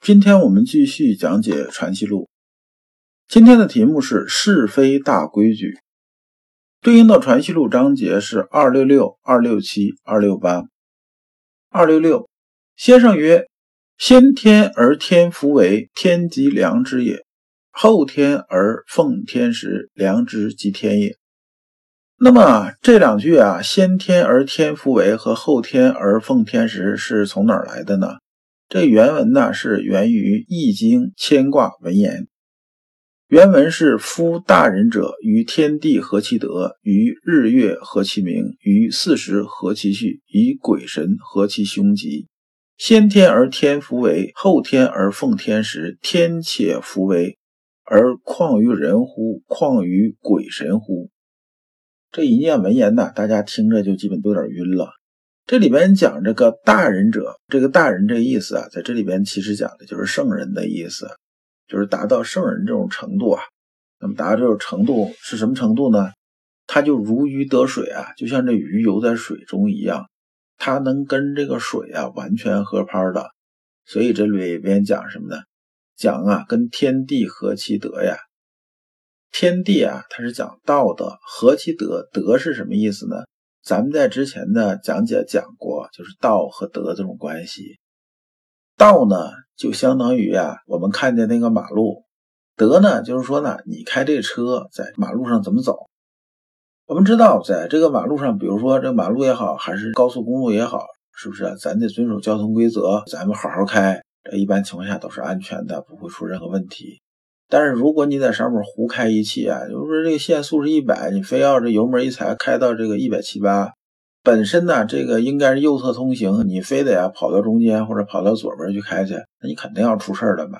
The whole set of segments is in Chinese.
今天我们继续讲解《传习录》，今天的题目是是非大规矩，对应的《传习录》章节是二六六、二六七、二六八。二六六，先生曰：“先天而天福为，天即良知也；后天而奉天时，良知即天也。”那么这两句啊，“先天而天福为”和“后天而奉天时”是从哪儿来的呢？这原文呢是源于《易经》牵挂文言，原文是“夫大人者，于天地合其德，于日月合其明，于四时合其序，以鬼神合其凶吉。先天而天福为，后天而奉天时。天且福为，而况于人乎？况于鬼神乎？”这一念文言呢，大家听着就基本都有点晕了。这里边讲这个大人者，这个大人这个意思啊，在这里边其实讲的就是圣人的意思，就是达到圣人这种程度啊。那么达到这种程度是什么程度呢？他就如鱼得水啊，就像这鱼游在水中一样，他能跟这个水啊完全合拍的。所以这里边讲什么呢？讲啊，跟天地合其德呀。天地啊，它是讲道的，合其德，德是什么意思呢？咱们在之前的讲解讲过，就是道和德这种关系。道呢，就相当于啊，我们看见那个马路；德呢，就是说呢，你开这车在马路上怎么走。我们知道，在这个马路上，比如说这马路也好，还是高速公路也好，是不是？咱得遵守交通规则，咱们好好开，这一般情况下都是安全的，不会出任何问题。但是如果你在上面胡开一气啊，就是说这个限速是一百，你非要这油门一踩开到这个一百七八，本身呢这个应该是右侧通行，你非得啊跑到中间或者跑到左边去开去，那你肯定要出事儿的嘛。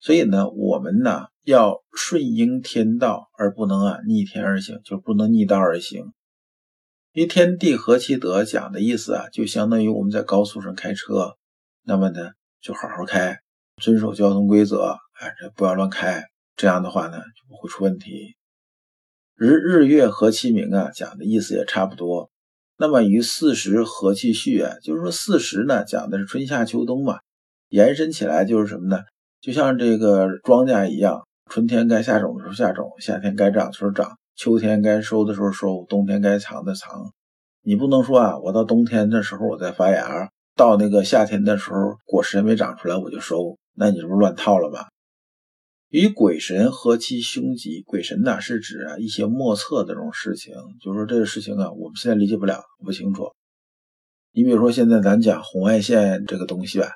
所以呢，我们呢要顺应天道，而不能啊逆天而行，就不能逆道而行。因为天地合其德讲的意思啊，就相当于我们在高速上开车，那么呢就好好开，遵守交通规则。哎，这不要乱开，这样的话呢就不会出问题。日日月和其明啊，讲的意思也差不多。那么与四时和其序啊，就是说四时呢讲的是春夏秋冬嘛，延伸起来就是什么呢？就像这个庄稼一样，春天该下种的时候下种，夏天该长的时候长，秋天该收的时候收，冬天该藏的藏。你不能说啊，我到冬天的时候我再发芽，到那个夏天的时候果实还没长出来我就收，那你这不是乱套了吗？与鬼神何其凶吉，鬼神呢是指啊一些莫测的这种事情，就是说这个事情啊，我们现在理解不了，不清楚。你比如说现在咱讲红外线这个东西吧，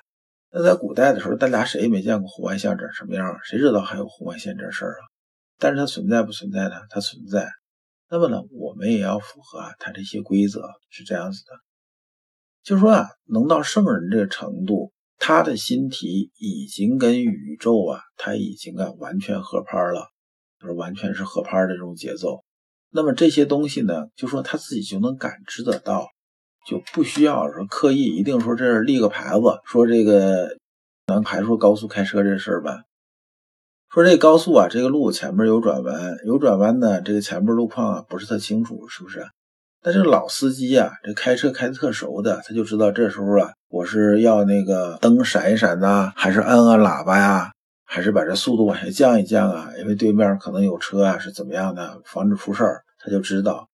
那在古代的时候，大家谁也没见过红外线长什么样，谁知道还有红外线这事儿啊？但是它存在不存在呢？它存在。那么呢，我们也要符合啊它这些规则，是这样子的。就是说啊，能到圣人这个程度。他的心体已经跟宇宙啊，他已经啊完全合拍了，就是完全是合拍的这种节奏。那么这些东西呢，就说他自己就能感知得到，就不需要说刻意一定说这是立个牌子，说这个咱还说高速开车这事儿吧，说这高速啊，这个路前面有转弯，有转弯呢，这个前面路况啊不是特清楚，是不是？但是老司机啊，这开车开的特熟的，他就知道这时候啊，我是要那个灯闪一闪呐，还是按按喇叭呀，还是把这速度往下降一降啊？因为对面可能有车啊，是怎么样的，防止出事儿，他就知道。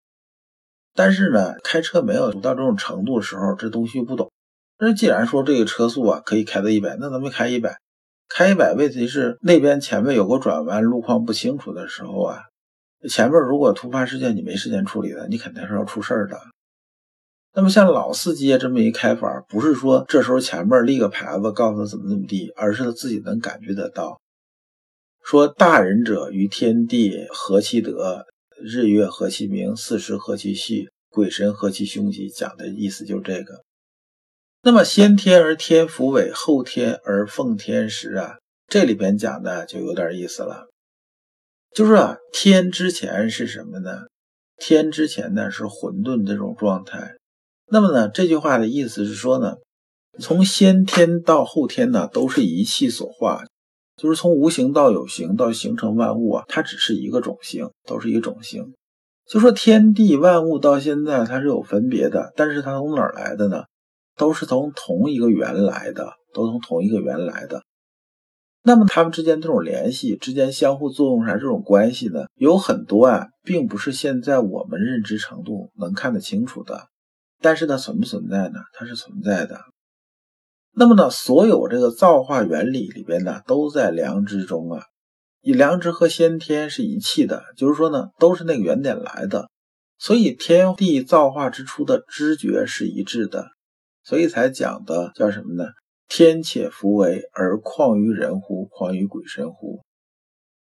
但是呢，开车没有到这种程度的时候，这东西又不懂。那既然说这个车速啊可以开到一百，那咱们开一百，开一百，问题是那边前面有个转弯，路况不清楚的时候啊。前面如果突发事件你没时间处理的，你肯定是要出事儿的。那么像老司机这么一开法，不是说这时候前面立个牌子告诉他怎么怎么地，而是他自己能感觉得到。说大人者，于天地合其德，日月合其明，四时合其序，鬼神合其凶吉，讲的意思就是这个。那么先天而天福伟，后天而奉天时啊，这里边讲的就有点意思了。就是啊，天之前是什么呢？天之前呢是混沌这种状态。那么呢，这句话的意思是说呢，从先天到后天呢，都是一气所化，就是从无形到有形到形成万物啊，它只是一个种性，都是一个种性。就说天地万物到现在它是有分别的，但是它从哪儿来的呢？都是从同一个源来的，都从同一个源来的。那么它们之间这种联系、之间相互作用上这种关系呢，有很多啊，并不是现在我们认知程度能看得清楚的。但是它存不存在呢？它是存在的。那么呢，所有这个造化原理里边呢，都在良知中啊。以良知和先天是一气的，就是说呢，都是那个原点来的。所以天地造化之初的知觉是一致的，所以才讲的叫什么呢？天且弗为，而况于人乎？况于鬼神乎？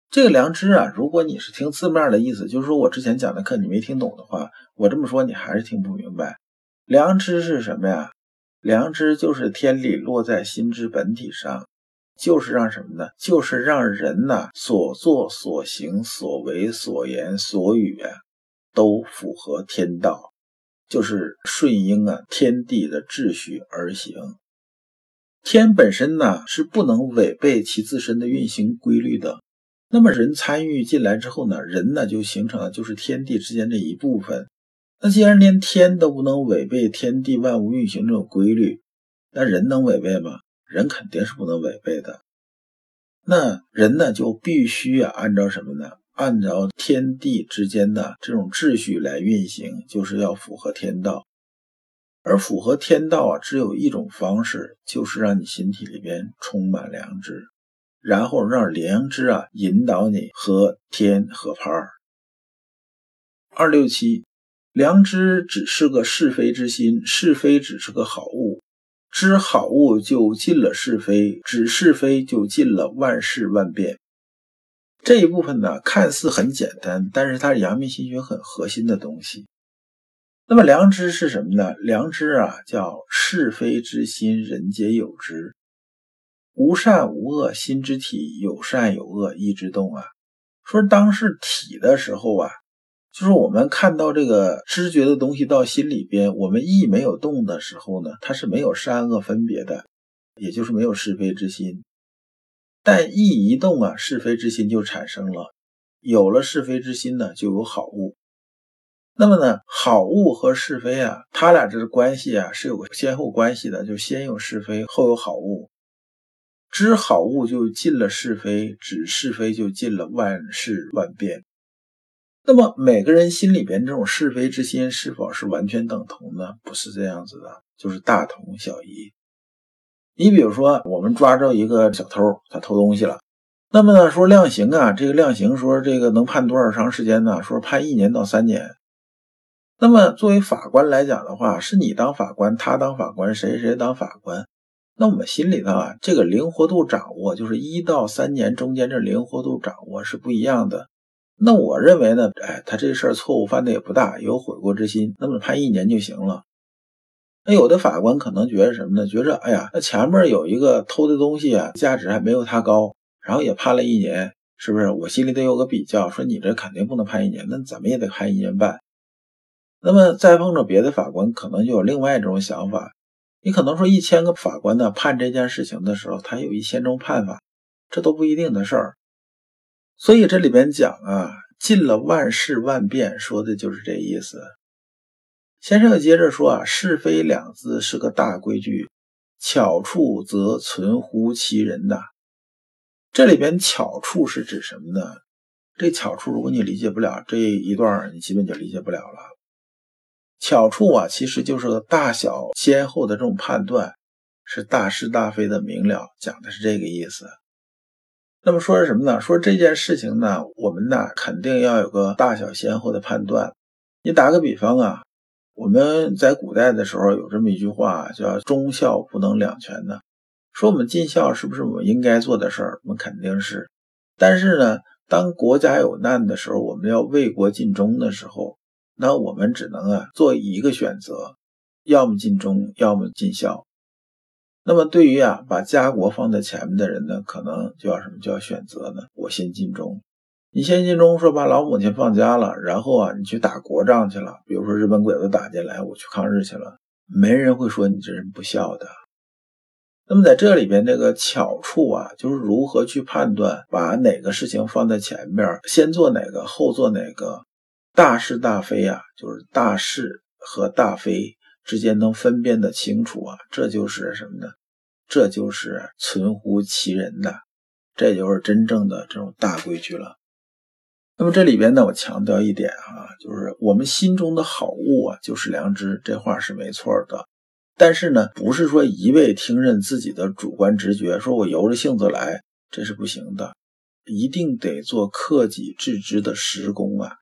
这个良知啊，如果你是听字面的意思，就是说我之前讲的课你没听懂的话，我这么说你还是听不明白。良知是什么呀？良知就是天理落在心之本体上，就是让什么呢？就是让人呐所作所行所为所言所语啊，都符合天道，就是顺应啊天地的秩序而行。天本身呢是不能违背其自身的运行规律的，那么人参与进来之后呢，人呢就形成了就是天地之间的一部分。那既然连天都不能违背天地万物运行这种规律，那人能违背吗？人肯定是不能违背的。那人呢就必须啊按照什么呢？按照天地之间的这种秩序来运行，就是要符合天道。而符合天道啊，只有一种方式，就是让你心体里边充满良知，然后让良知啊引导你和天合拍儿。二六七，良知只是个是非之心，是非只是个好物，知好物就尽了是非，知是非就尽了万事万变。这一部分呢，看似很简单，但是它是阳明心学很核心的东西。那么良知是什么呢？良知啊，叫是非之心，人皆有之。无善无恶，心之体；有善有恶，意之动啊。说当是体的时候啊，就是我们看到这个知觉的东西到心里边，我们意没有动的时候呢，它是没有善恶分别的，也就是没有是非之心。但意一动啊，是非之心就产生了。有了是非之心呢，就有好物。那么呢，好物和是非啊，它俩这个关系啊是有个先后关系的，就先有是非，后有好物。知好物就尽了是非，知是非就尽了万事万变。那么每个人心里边这种是非之心是否是完全等同呢？不是这样子的，就是大同小异。你比如说，我们抓着一个小偷，他偷东西了，那么呢说量刑啊，这个量刑说这个能判多少长时间呢？说判一年到三年。那么，作为法官来讲的话，是你当法官，他当法官，谁谁当法官？那我们心里头啊，这个灵活度掌握，就是一到三年中间这灵活度掌握是不一样的。那我认为呢，哎，他这事儿错误犯的也不大，有悔过之心，那么判一年就行了。那有的法官可能觉得什么呢？觉着，哎呀，那前面有一个偷的东西啊，价值还没有他高，然后也判了一年，是不是？我心里得有个比较，说你这肯定不能判一年，那怎么也得判一年半。那么再碰着别的法官，可能就有另外一种想法。你可能说一千个法官呢判这件事情的时候，他有一千种判法，这都不一定的事儿。所以这里边讲啊，尽了万事万变，说的就是这意思。先生接着说啊，是非两字是个大规矩，巧处则存乎其人呐。这里边巧处是指什么呢？这巧处如果你理解不了这一段，你基本就理解不了了。巧处啊，其实就是个大小先后的这种判断，是大是大非的明了，讲的是这个意思。那么说是什么呢？说这件事情呢，我们呢肯定要有个大小先后的判断。你打个比方啊，我们在古代的时候有这么一句话，叫“忠孝不能两全”呢。说我们尽孝是不是我们应该做的事儿？我们肯定是。但是呢，当国家有难的时候，我们要为国尽忠的时候。那我们只能啊做一个选择，要么尽忠，要么尽孝。那么对于啊把家国放在前面的人呢，可能就要什么就要选择呢？我先尽忠。你先尽忠，说把老母亲放家了，然后啊你去打国仗去了，比如说日本鬼子打进来，我去抗日去了，没人会说你这人不孝的。那么在这里边，这个巧处啊，就是如何去判断，把哪个事情放在前面，先做哪个，后做哪个，大是大非啊，就是大是和大非之间能分辨得清楚啊，这就是什么呢？这就是存乎其人的，这就是真正的这种大规矩了。那么这里边呢，我强调一点啊，就是我们心中的好物啊，就是良知，这话是没错的。但是呢，不是说一味听任自己的主观直觉，说我由着性子来，这是不行的，一定得做克己致知的实功啊。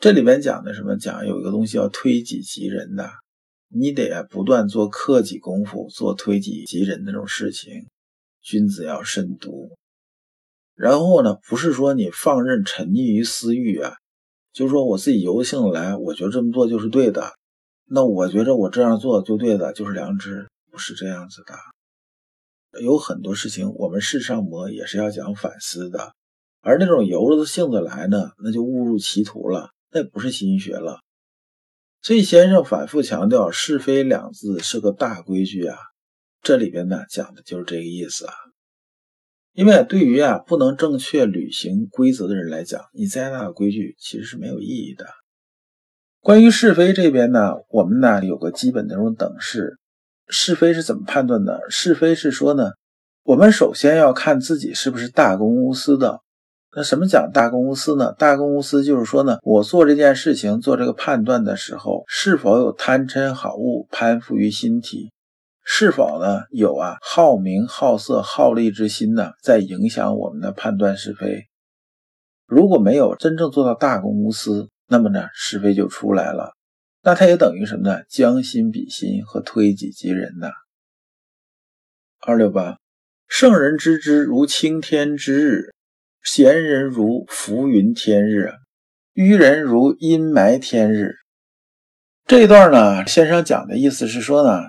这里面讲的什么？讲有一个东西叫推己及人的，你得不断做克己功夫，做推己及人的这种事情。君子要慎独。然后呢，不是说你放任沉溺于私欲啊，就是说我自己由着性子来，我觉得这么做就是对的。那我觉着我这样做就对的，就是良知，不是这样子的。有很多事情，我们世上魔也是要讲反思的，而那种由着性子来呢，那就误入歧途了，那不是心学了。所以先生反复强调“是非”两字是个大规矩啊，这里边呢讲的就是这个意思啊。因为对于啊不能正确履行规则的人来讲，你再大的规矩其实是没有意义的。关于是非这边呢，我们呢有个基本的这种等式。是非是怎么判断的？是非是说呢，我们首先要看自己是不是大公无私的。那什么讲大公无私呢？大公无私就是说呢，我做这件事情、做这个判断的时候，是否有贪嗔好恶攀附于心体？是否呢有啊好名好色好利之心呢，在影响我们的判断是非？如果没有真正做到大公无私，那么呢，是非就出来了。那它也等于什么呢？将心比心和推己及人呐。二六八，圣人知之如青天之日，贤人如浮云天日，愚人如阴霾天日。这一段呢，先生讲的意思是说呢，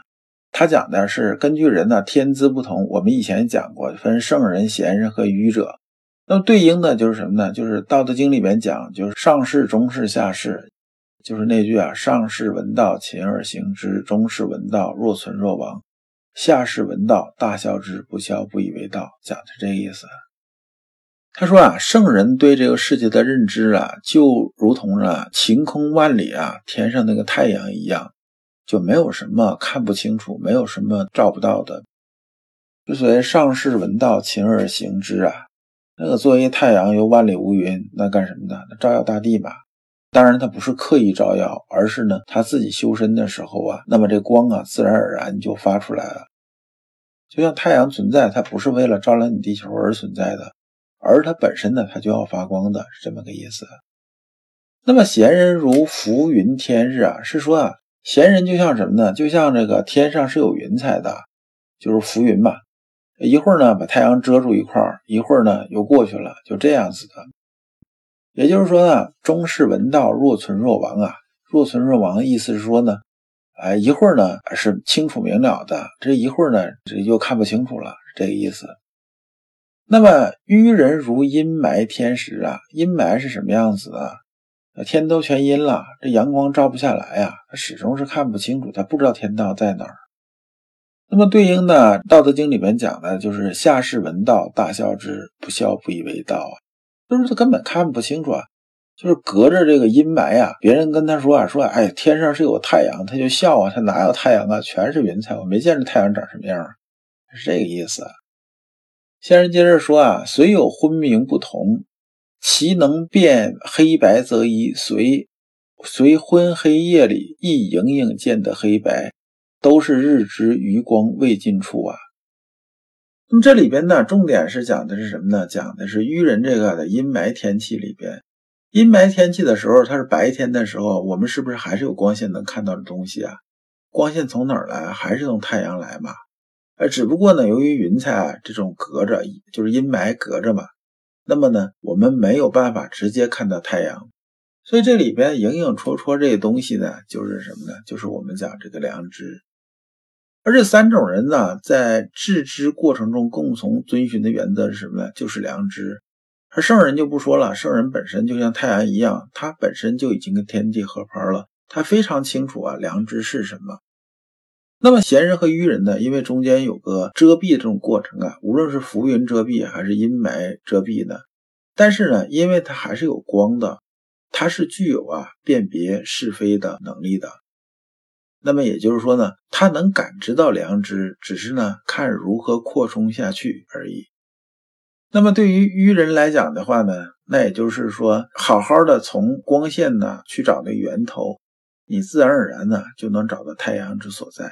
他讲的是根据人呢天资不同，我们以前讲过，分圣人、贤人和愚者。那么对应的就是什么呢？就是《道德经》里面讲，就是上士、中士、下士，就是那句啊：“上士闻道，勤而行之；中士闻道，若存若亡；下士闻道，大笑之，不笑不以为道。”讲的这个意思。他说啊，圣人对这个世界的认知啊，就如同啊晴空万里啊，天上那个太阳一样，就没有什么看不清楚，没有什么照不到的。之所以上士闻道，勤而行之啊。那个作为太阳有万里无云，那干什么呢？那照耀大地嘛。当然，他不是刻意照耀，而是呢他自己修身的时候啊，那么这光啊自然而然就发出来了。就像太阳存在，它不是为了照亮你地球而存在的，而它本身呢，它就要发光的，是这么个意思。那么闲人如浮云天日啊，是说啊，闲人就像什么呢？就像这个天上是有云彩的，就是浮云嘛。一会儿呢，把太阳遮住一块儿；一会儿呢，又过去了，就这样子的。也就是说呢，中士闻道，若存若亡啊。若存若亡的意思是说呢，哎，一会儿呢是清楚明了的，这一会儿呢，这又看不清楚了，这个意思。那么愚人如阴霾天时啊，阴霾是什么样子啊？天都全阴了，这阳光照不下来呀，他始终是看不清楚，他不知道天道在哪儿。那么对应的《道德经》里面讲的就是下士闻道，大笑之，不笑不以为道啊，就是他根本看不清楚啊，就是隔着这个阴霾啊，别人跟他说啊，说哎，天上是有太阳，他就笑啊，他哪有太阳啊，全是云彩，我没见着太阳长什么样啊，是这个意思。先生接着说啊，虽有昏明不同，其能辨黑白则一，随随昏黑夜里亦隐隐见得黑白。都是日之余光未尽处啊。那么这里边呢，重点是讲的是什么呢？讲的是愚人这个的阴霾天气里边，阴霾天气的时候，它是白天的时候，我们是不是还是有光线能看到的东西啊？光线从哪儿来？还是从太阳来嘛？呃，只不过呢，由于云彩啊这种隔着，就是阴霾隔着嘛，那么呢，我们没有办法直接看到太阳。所以这里边影影绰绰这些东西呢，就是什么呢？就是我们讲这个良知。而这三种人呢，在致知过程中共同遵循的原则是什么呢？就是良知。而圣人就不说了，圣人本身就像太阳一样，他本身就已经跟天地合拍了，他非常清楚啊，良知是什么。那么闲人和愚人呢？因为中间有个遮蔽的这种过程啊，无论是浮云遮蔽还是阴霾遮蔽呢，但是呢，因为它还是有光的，它是具有啊辨别是非的能力的。那么也就是说呢，他能感知到良知，只是呢看如何扩充下去而已。那么对于愚人来讲的话呢，那也就是说，好好的从光线呢去找那源头，你自然而然呢就能找到太阳之所在。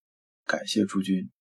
感谢诸君。